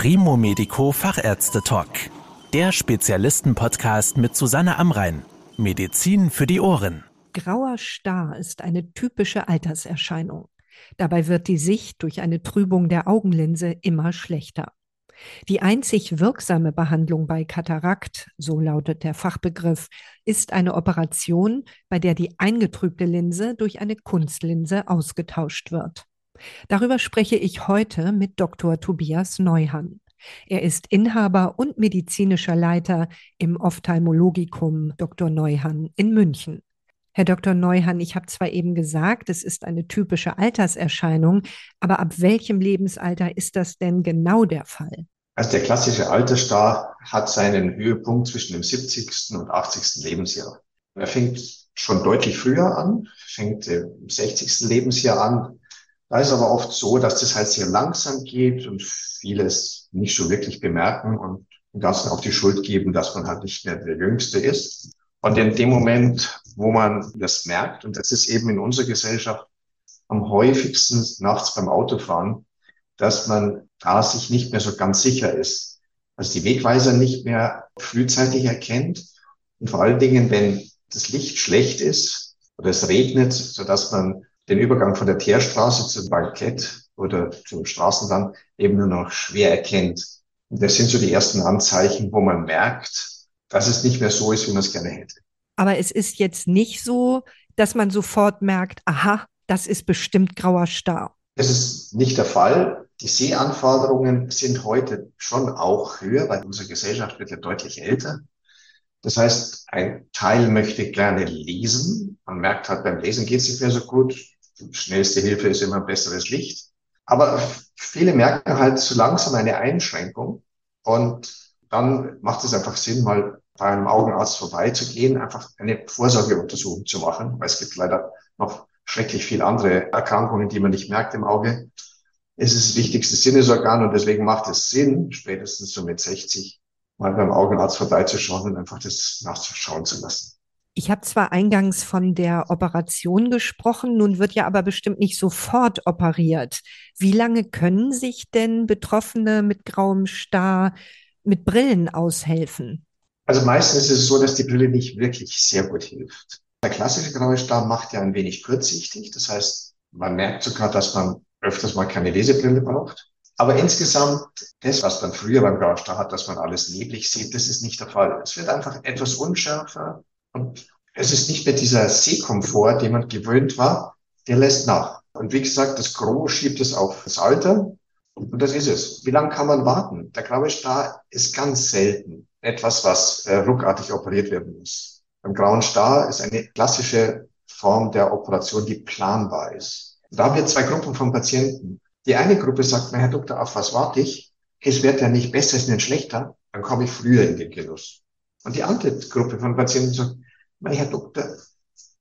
Primo Medico Fachärzte Talk. Der Spezialisten-Podcast mit Susanne Amrein. Medizin für die Ohren. Grauer Star ist eine typische Alterserscheinung. Dabei wird die Sicht durch eine Trübung der Augenlinse immer schlechter. Die einzig wirksame Behandlung bei Katarakt, so lautet der Fachbegriff, ist eine Operation, bei der die eingetrübte Linse durch eine Kunstlinse ausgetauscht wird. Darüber spreche ich heute mit Dr. Tobias Neuhann. Er ist Inhaber und medizinischer Leiter im Ophthalmologikum Dr. Neuhann in München. Herr Dr. Neuhann, ich habe zwar eben gesagt, es ist eine typische Alterserscheinung, aber ab welchem Lebensalter ist das denn genau der Fall? Also der klassische Altersstar hat seinen Höhepunkt zwischen dem 70. und 80. Lebensjahr. Er fängt schon deutlich früher an, fängt im 60. Lebensjahr an. Da ist aber oft so, dass das halt sehr langsam geht und vieles nicht so wirklich bemerken und dem Ganzen auch die Schuld geben, dass man halt nicht mehr der Jüngste ist. Und in dem Moment, wo man das merkt, und das ist eben in unserer Gesellschaft am häufigsten nachts beim Autofahren, dass man da sich nicht mehr so ganz sicher ist. Also die Wegweiser nicht mehr frühzeitig erkennt und vor allen Dingen, wenn das Licht schlecht ist oder es regnet, so dass man den Übergang von der Teerstraße zum Bankett oder zum Straßenrand eben nur noch schwer erkennt. Und das sind so die ersten Anzeichen, wo man merkt, dass es nicht mehr so ist, wie man es gerne hätte. Aber es ist jetzt nicht so, dass man sofort merkt, aha, das ist bestimmt grauer Star. Das ist nicht der Fall. Die Sehanforderungen sind heute schon auch höher, weil unsere Gesellschaft wird ja deutlich älter. Das heißt, ein Teil möchte gerne lesen. Man merkt halt, beim Lesen geht es nicht mehr so gut. Schnellste Hilfe ist immer besseres Licht. Aber viele merken halt so langsam eine Einschränkung und dann macht es einfach Sinn, mal bei einem Augenarzt vorbeizugehen, einfach eine Vorsorgeuntersuchung zu machen, weil es gibt leider noch schrecklich viel andere Erkrankungen, die man nicht merkt im Auge. Es ist das wichtigste Sinnesorgan und deswegen macht es Sinn, spätestens so mit 60 mal beim Augenarzt vorbeizuschauen und einfach das nachzuschauen zu lassen. Ich habe zwar eingangs von der Operation gesprochen, nun wird ja aber bestimmt nicht sofort operiert. Wie lange können sich denn Betroffene mit grauem Star mit Brillen aushelfen? Also meistens ist es so, dass die Brille nicht wirklich sehr gut hilft. Der klassische graue Star macht ja ein wenig kurzsichtig. Das heißt, man merkt sogar, dass man öfters mal keine Lesebrille braucht. Aber insgesamt, das, was man früher beim grauen Star hat, dass man alles neblig sieht, das ist nicht der Fall. Es wird einfach etwas unschärfer und es ist nicht mehr dieser Sehkomfort, den man gewöhnt war, der lässt nach. Und wie gesagt, das Gros schiebt es auf das Alter. Und das ist es. Wie lange kann man warten? Der graue Star ist ganz selten etwas, was äh, ruckartig operiert werden muss. Beim grauen Star ist eine klassische Form der Operation, die planbar ist. Da haben wir zwei Gruppen von Patienten. Die eine Gruppe sagt, mein Herr Doktor, auf was warte ich? Es wird ja nicht besser, es nicht schlechter, dann komme ich früher in den Genuss. Und die andere Gruppe von Patienten sagt, mein Herr Doktor,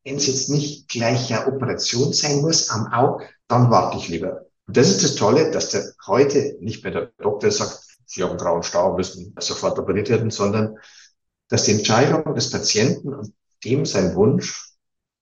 wenn es jetzt nicht gleich eine Operation sein muss am Auge, dann warte ich lieber. Und das ist das Tolle, dass der heute nicht mehr der Doktor sagt, Sie haben grauen Stau, müssen sofort operiert werden, sondern dass die Entscheidung des Patienten und dem sein Wunsch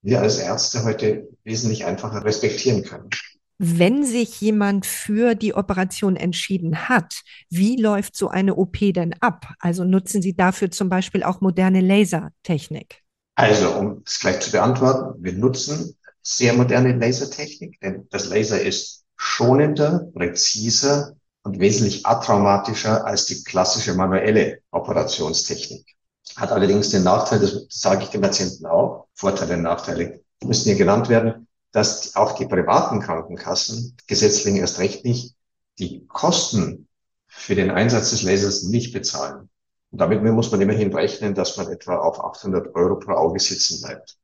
wir als Ärzte heute wesentlich einfacher respektieren können. Wenn sich jemand für die Operation entschieden hat, wie läuft so eine OP denn ab? Also nutzen Sie dafür zum Beispiel auch moderne Lasertechnik? Also, um es gleich zu beantworten, wir nutzen sehr moderne Lasertechnik, denn das Laser ist schonender, präziser und wesentlich atraumatischer als die klassische manuelle Operationstechnik. Hat allerdings den Nachteil, das sage ich den Patienten auch, Vorteile und Nachteile müssen hier genannt werden, dass auch die privaten Krankenkassen, gesetzlich erst recht nicht, die Kosten für den Einsatz des Lasers nicht bezahlen. Und damit muss man immerhin rechnen, dass man etwa auf 800 Euro pro Auge sitzen bleibt.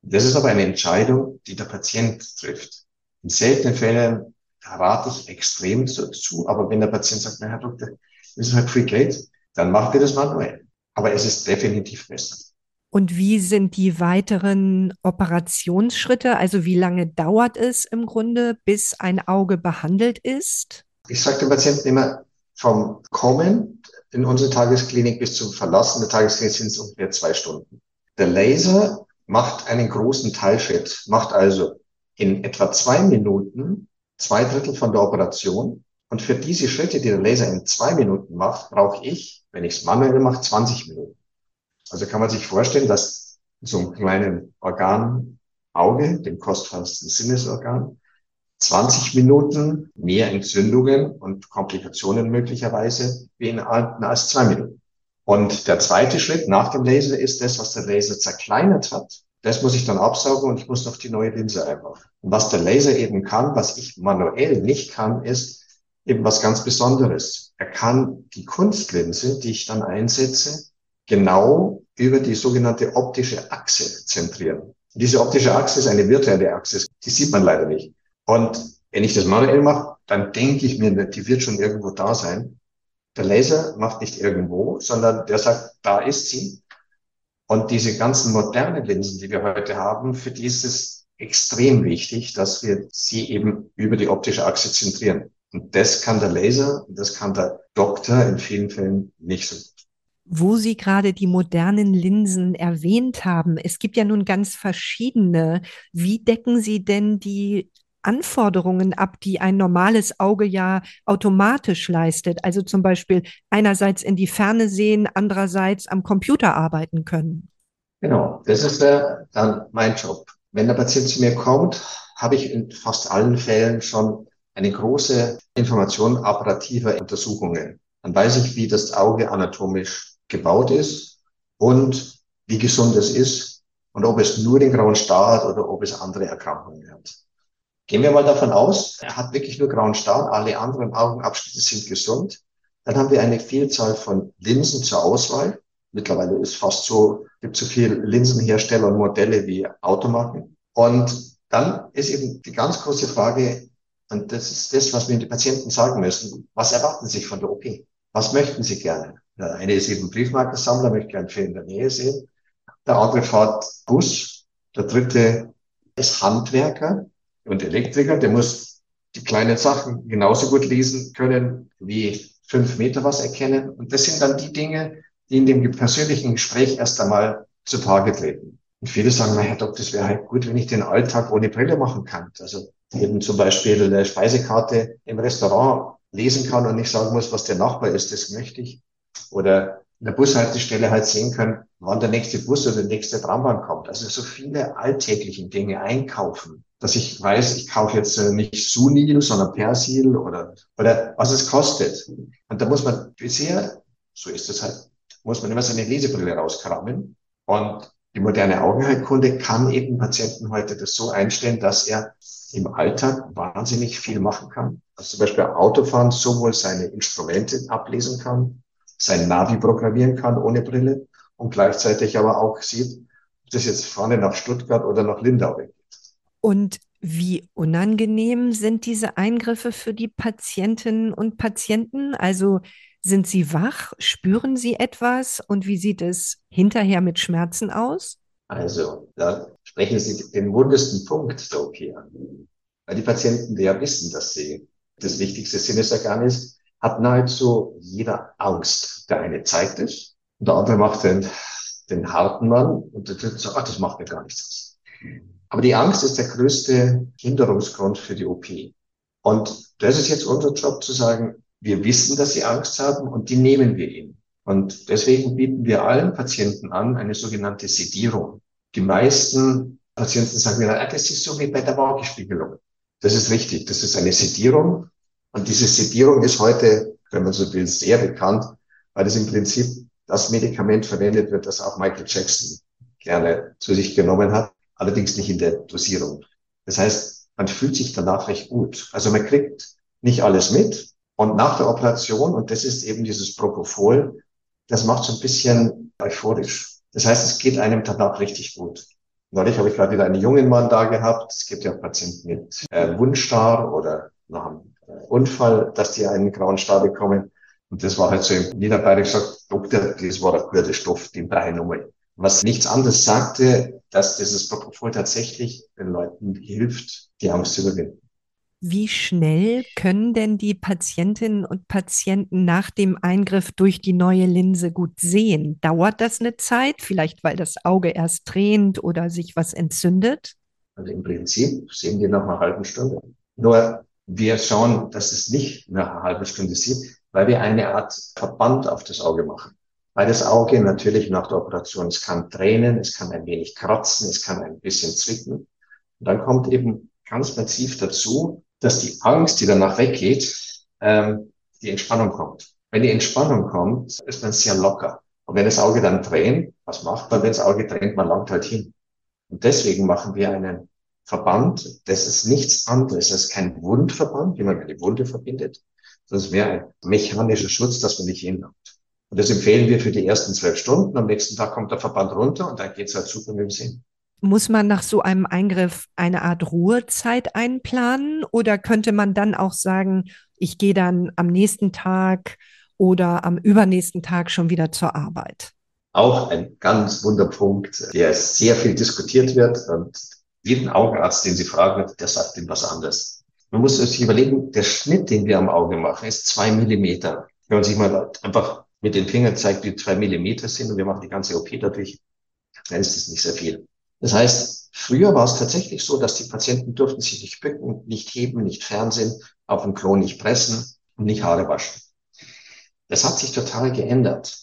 Das ist aber eine Entscheidung, die der Patient trifft. In seltenen Fällen rate ich extrem dazu, aber wenn der Patient sagt, na Herr Doktor, das ist halt viel Geld, dann macht ihr das manuell. Aber es ist definitiv besser. Und wie sind die weiteren Operationsschritte? Also wie lange dauert es im Grunde, bis ein Auge behandelt ist? Ich sage dem Patienten immer, vom Kommen in unsere Tagesklinik bis zum Verlassen der Tagesklinik sind es ungefähr zwei Stunden. Der Laser macht einen großen Teilschritt, macht also in etwa zwei Minuten zwei Drittel von der Operation Und für diese Schritte, die der Laser in zwei Minuten macht, brauche ich, wenn ich es manuell mache, 20 Minuten. Also kann man sich vorstellen, dass so einem kleinen Organ Auge, dem kostbarsten Sinnesorgan, 20 Minuten mehr Entzündungen und Komplikationen möglicherweise beinhalten als zwei Minuten. Und der zweite Schritt nach dem Laser ist das, was der Laser zerkleinert hat. Das muss ich dann absaugen und ich muss noch die neue Linse einbauen. Und was der Laser eben kann, was ich manuell nicht kann, ist eben was ganz Besonderes. Er kann die Kunstlinse, die ich dann einsetze, genau über die sogenannte optische Achse zentrieren. Diese optische Achse ist eine virtuelle Achse, die sieht man leider nicht. Und wenn ich das manuell mache, dann denke ich mir, die wird schon irgendwo da sein. Der Laser macht nicht irgendwo, sondern der sagt, da ist sie. Und diese ganzen modernen Linsen, die wir heute haben, für die ist es extrem wichtig, dass wir sie eben über die optische Achse zentrieren. Und das kann der Laser, das kann der Doktor in vielen Fällen nicht so. Wo Sie gerade die modernen Linsen erwähnt haben, es gibt ja nun ganz verschiedene. Wie decken Sie denn die Anforderungen ab, die ein normales Auge ja automatisch leistet. Also zum Beispiel einerseits in die Ferne sehen, andererseits am Computer arbeiten können. Genau, das ist der, dann mein Job. Wenn der Patient zu mir kommt, habe ich in fast allen Fällen schon eine große Information operativer Untersuchungen. Dann weiß ich, wie das Auge anatomisch gebaut ist und wie gesund es ist und ob es nur den grauen Star hat oder ob es andere Erkrankungen hat. Gehen wir mal davon aus, er hat wirklich nur grauen Star, alle anderen Augenabschnitte sind gesund. Dann haben wir eine Vielzahl von Linsen zur Auswahl. Mittlerweile ist fast so, gibt so viel Linsenhersteller und Modelle wie Automarken. Und dann ist eben die ganz große Frage, und das ist das, was wir den Patienten sagen müssen. Was erwarten Sie von der OP? Was möchten Sie gerne? Der eine ist eben Briefmarkensammler, möchte gerne viel in der Nähe sehen. Der andere fährt Bus. Der dritte ist Handwerker und Elektriker, der muss die kleinen Sachen genauso gut lesen können wie fünf Meter was erkennen. Und das sind dann die Dinge, die in dem persönlichen Gespräch erst einmal zutage treten. Und viele sagen, na Herr Doktor, das wäre halt gut, wenn ich den Alltag ohne Brille machen kann. Also eben zum Beispiel eine Speisekarte im Restaurant lesen kann und nicht sagen muss, was der Nachbar ist, das möchte ich. Oder in der Bushaltestelle halt sehen können, wann der nächste Bus oder der nächste Trambahn kommt. Also so viele alltäglichen Dinge einkaufen dass ich weiß, ich kaufe jetzt äh, nicht Sunil, sondern Persil oder, oder was es kostet. Und da muss man bisher, so ist es halt, muss man immer seine Lesebrille rauskramen. Und die moderne Augenheilkunde kann eben Patienten heute das so einstellen, dass er im Alltag wahnsinnig viel machen kann. Also zum Beispiel Autofahren sowohl seine Instrumente ablesen kann, sein Navi programmieren kann ohne Brille und gleichzeitig aber auch sieht, ob das jetzt vorne nach Stuttgart oder nach Lindau geht. Und wie unangenehm sind diese Eingriffe für die Patientinnen und Patienten? Also sind sie wach? Spüren sie etwas? Und wie sieht es hinterher mit Schmerzen aus? Also, da sprechen Sie den wundesten Punkt OP an. Weil die Patienten ja wissen, dass sie das wichtigste Sinnesorgan ist, hat nahezu jeder Angst. Der eine zeigt es und der andere macht den, den harten Mann und der dritte sagt, ach, das macht mir gar nichts aber die Angst ist der größte Hinderungsgrund für die OP. Und das ist jetzt unser Job zu sagen, wir wissen, dass sie Angst haben und die nehmen wir ihnen. Und deswegen bieten wir allen Patienten an eine sogenannte Sedierung. Die meisten Patienten sagen mir, ah, das ist so wie bei der Waagespiegelung. Das ist richtig. Das ist eine Sedierung. Und diese Sedierung ist heute, wenn man so will, sehr bekannt, weil es im Prinzip das Medikament verwendet wird, das auch Michael Jackson gerne zu sich genommen hat allerdings nicht in der Dosierung. Das heißt, man fühlt sich danach recht gut. Also man kriegt nicht alles mit. Und nach der Operation, und das ist eben dieses Propofol, das macht so ein bisschen euphorisch. Das heißt, es geht einem danach richtig gut. Neulich habe ich gerade wieder einen jungen Mann da gehabt. Es gibt ja Patienten mit äh, Wundstar oder nach einem äh, Unfall, dass die einen grauen Star bekommen. Und das war halt so im Niederbayerisch gesagt, Doktor, das war der gute Stoff, den brauche ich nochmal was nichts anderes sagte, dass dieses Propofol tatsächlich den Leuten hilft, die Angst zu überwinden. Wie schnell können denn die Patientinnen und Patienten nach dem Eingriff durch die neue Linse gut sehen? Dauert das eine Zeit, vielleicht weil das Auge erst tränt oder sich was entzündet? Also im Prinzip sehen die nach einer halben Stunde. Nur wir schauen, dass es nicht nach einer halben Stunde sieht, weil wir eine Art Verband auf das Auge machen. Weil das Auge natürlich nach der Operation, es kann tränen, es kann ein wenig kratzen, es kann ein bisschen zwicken. Und dann kommt eben ganz massiv dazu, dass die Angst, die danach weggeht, ähm, die Entspannung kommt. Wenn die Entspannung kommt, ist man sehr locker. Und wenn das Auge dann tränt, was macht man, wenn das Auge tränt? Man langt halt hin. Und deswegen machen wir einen Verband. Das ist nichts anderes. Das ist kein Wundverband, wie man eine Wunde verbindet. Das wäre ein mechanischer Schutz, dass man nicht hinlangt. Und das empfehlen wir für die ersten zwölf Stunden. Am nächsten Tag kommt der Verband runter und dann geht's halt super mit dem Sinn. Muss man nach so einem Eingriff eine Art Ruhezeit einplanen oder könnte man dann auch sagen, ich gehe dann am nächsten Tag oder am übernächsten Tag schon wieder zur Arbeit? Auch ein ganz Wunderpunkt, der sehr viel diskutiert wird und jeden Augenarzt, den Sie fragen, der sagt ihm was anderes. Man muss sich überlegen, der Schnitt, den wir am Auge machen, ist zwei Millimeter. Wenn man sich mal einfach mit den Fingern zeigt, wie zwei Millimeter sind und wir machen die ganze OP dadurch, dann ist das nicht sehr viel. Das heißt, früher war es tatsächlich so, dass die Patienten durften sich nicht bücken, nicht heben, nicht fernsehen, auf dem Klo nicht pressen und nicht Haare waschen. Das hat sich total geändert.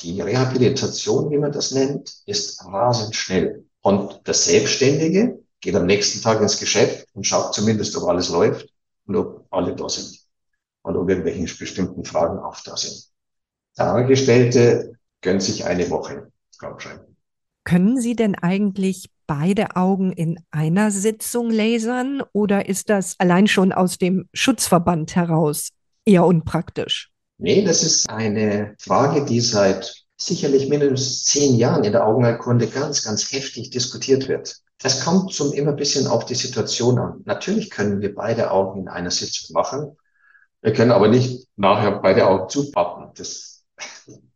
Die Rehabilitation, wie man das nennt, ist rasend schnell. Und der Selbstständige geht am nächsten Tag ins Geschäft und schaut zumindest, ob alles läuft und ob alle da sind. Und ob irgendwelche bestimmten Fragen auch da sind. Der Angestellte gönnt sich eine Woche Krankschreiben. Können Sie denn eigentlich beide Augen in einer Sitzung lasern oder ist das allein schon aus dem Schutzverband heraus eher unpraktisch? Nee, das ist eine Frage, die seit sicherlich mindestens zehn Jahren in der Augenheilkunde ganz, ganz heftig diskutiert wird. Das kommt zum immer ein bisschen auf die Situation an. Natürlich können wir beide Augen in einer Sitzung machen. Wir können aber nicht nachher beide Augen zupappen. Das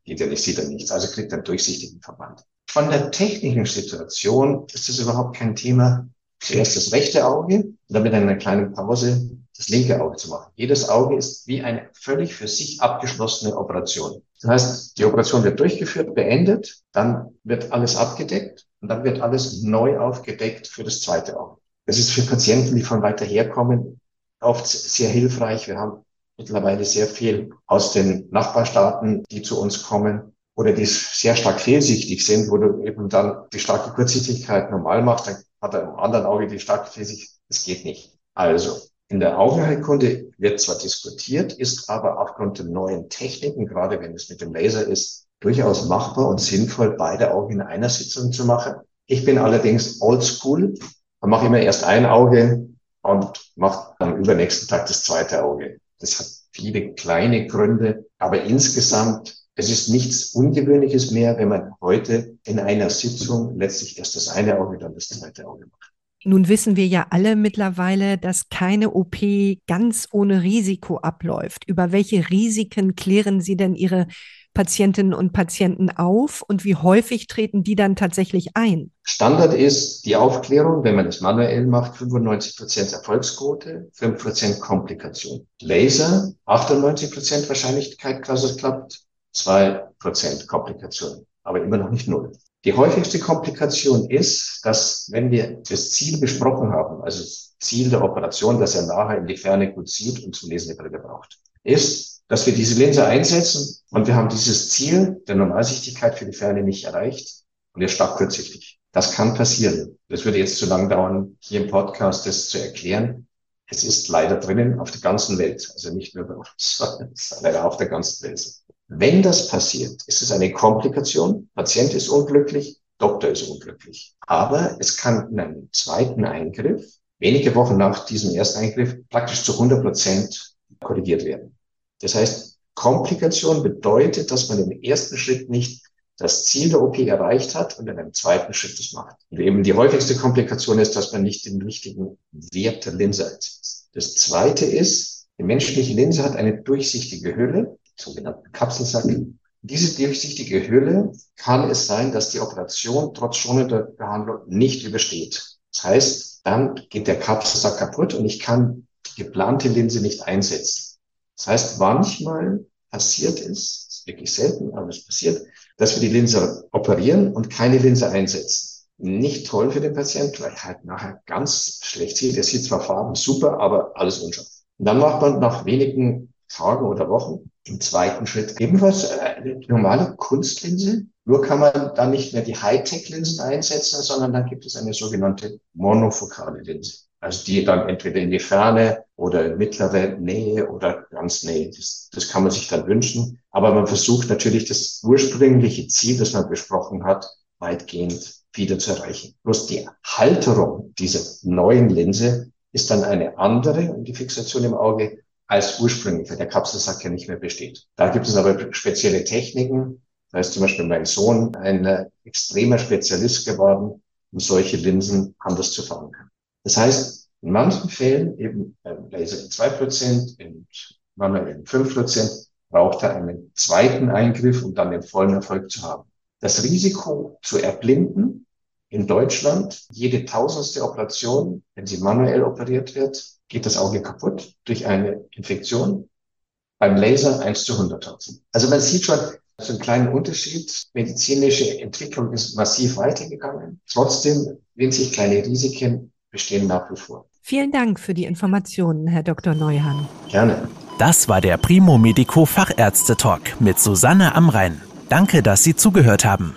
geht ja nicht, sieht er nichts. Also kriegt er einen durchsichtigen Verband. Von der technischen Situation ist das überhaupt kein Thema. Zuerst das rechte Auge und dann mit einer kleinen Pause das linke Auge zu machen. Jedes Auge ist wie eine völlig für sich abgeschlossene Operation. Das heißt, die Operation wird durchgeführt, beendet, dann wird alles abgedeckt und dann wird alles neu aufgedeckt für das zweite Auge. Das ist für Patienten, die von weiter herkommen, oft sehr hilfreich. Wir haben mittlerweile sehr viel aus den Nachbarstaaten, die zu uns kommen oder die sehr stark fehlsichtig sind, wo du eben dann die starke Kurzsichtigkeit normal machst, dann hat er im anderen Auge die starke Fehlsichtigkeit. Das geht nicht. Also, in der Augenheilkunde wird zwar diskutiert, ist aber aufgrund der neuen Techniken, gerade wenn es mit dem Laser ist, durchaus machbar und sinnvoll, beide Augen in einer Sitzung zu machen. Ich bin allerdings oldschool und mache immer erst ein Auge und mache am übernächsten Tag das zweite Auge. Das hat viele kleine Gründe, aber insgesamt, es ist nichts Ungewöhnliches mehr, wenn man heute in einer Sitzung letztlich erst das eine Auge, dann das zweite Auge macht. Nun wissen wir ja alle mittlerweile, dass keine OP ganz ohne Risiko abläuft. Über welche Risiken klären Sie denn Ihre Patientinnen und Patienten auf und wie häufig treten die dann tatsächlich ein? Standard ist die Aufklärung, wenn man das manuell macht, 95 Prozent Erfolgsquote, 5 Prozent Komplikation. Laser, 98 Prozent Wahrscheinlichkeit, dass es klappt, 2 Prozent Komplikation, aber immer noch nicht null. Die häufigste Komplikation ist, dass wenn wir das Ziel besprochen haben, also das Ziel der Operation, dass er nachher in die Ferne gut sieht und zum Lesen eine Brille braucht, ist, dass wir diese Linse einsetzen und wir haben dieses Ziel der Normalsichtigkeit für die Ferne nicht erreicht und er stark kurzsichtig. Das kann passieren. Das würde jetzt zu lang dauern, hier im Podcast das zu erklären. Es ist leider drinnen auf der ganzen Welt, also nicht nur bei uns, sondern leider auf der ganzen Welt. Wenn das passiert, ist es eine Komplikation. Patient ist unglücklich, Doktor ist unglücklich. Aber es kann in einem zweiten Eingriff, wenige Wochen nach diesem ersten Eingriff, praktisch zu 100 Prozent korrigiert werden. Das heißt, Komplikation bedeutet, dass man im ersten Schritt nicht das Ziel der OP erreicht hat und in einem zweiten Schritt das macht. Und eben die häufigste Komplikation ist, dass man nicht den richtigen Wert der Linse einsetzt. Das zweite ist, die menschliche Linse hat eine durchsichtige Hülle, sogenannten Kapselsack. Diese durchsichtige Hülle kann es sein, dass die Operation trotz schonender Behandlung nicht übersteht. Das heißt, dann geht der Kapselsack kaputt und ich kann die geplante Linse nicht einsetzen. Das heißt, manchmal passiert es, ist wirklich selten, aber es passiert, dass wir die Linse operieren und keine Linse einsetzen. Nicht toll für den Patienten, weil er halt nachher ganz schlecht sieht. Er sieht zwar Farben super, aber alles unscharf. Und dann macht man nach wenigen Tagen oder Wochen im zweiten Schritt ebenfalls eine normale Kunstlinse. Nur kann man dann nicht mehr die Hightech-Linsen einsetzen, sondern dann gibt es eine sogenannte monofokale Linse. Also die dann entweder in die Ferne oder in mittlere Nähe oder ganz Nähe. Das, das kann man sich dann wünschen. Aber man versucht natürlich das ursprüngliche Ziel, das man besprochen hat, weitgehend wieder zu erreichen. Bloß die Halterung dieser neuen Linse ist dann eine andere und die Fixation im Auge als ursprünglich, weil der Kapselsack ja nicht mehr besteht. Da gibt es aber spezielle Techniken. Da ist zum Beispiel mein Sohn ein extremer Spezialist geworden, um solche Linsen anders zu fahren können. Das heißt, in manchen Fällen eben beim Laser in 2%, in manuell in 5%, braucht er einen zweiten Eingriff, um dann den vollen Erfolg zu haben. Das Risiko zu erblinden in Deutschland, jede tausendste Operation, wenn sie manuell operiert wird, geht das Auge kaputt durch eine Infektion. Beim Laser 1 zu 100.000. Also man sieht schon, so einen kleinen Unterschied. Medizinische Entwicklung ist massiv weitergegangen. Trotzdem winzig kleine Risiken bestehen nach wie vor. Vielen Dank für die Informationen, Herr Dr. Neuhan. Gerne. Das war der Primo Medico Fachärzte Talk mit Susanne Amrein. Danke, dass Sie zugehört haben.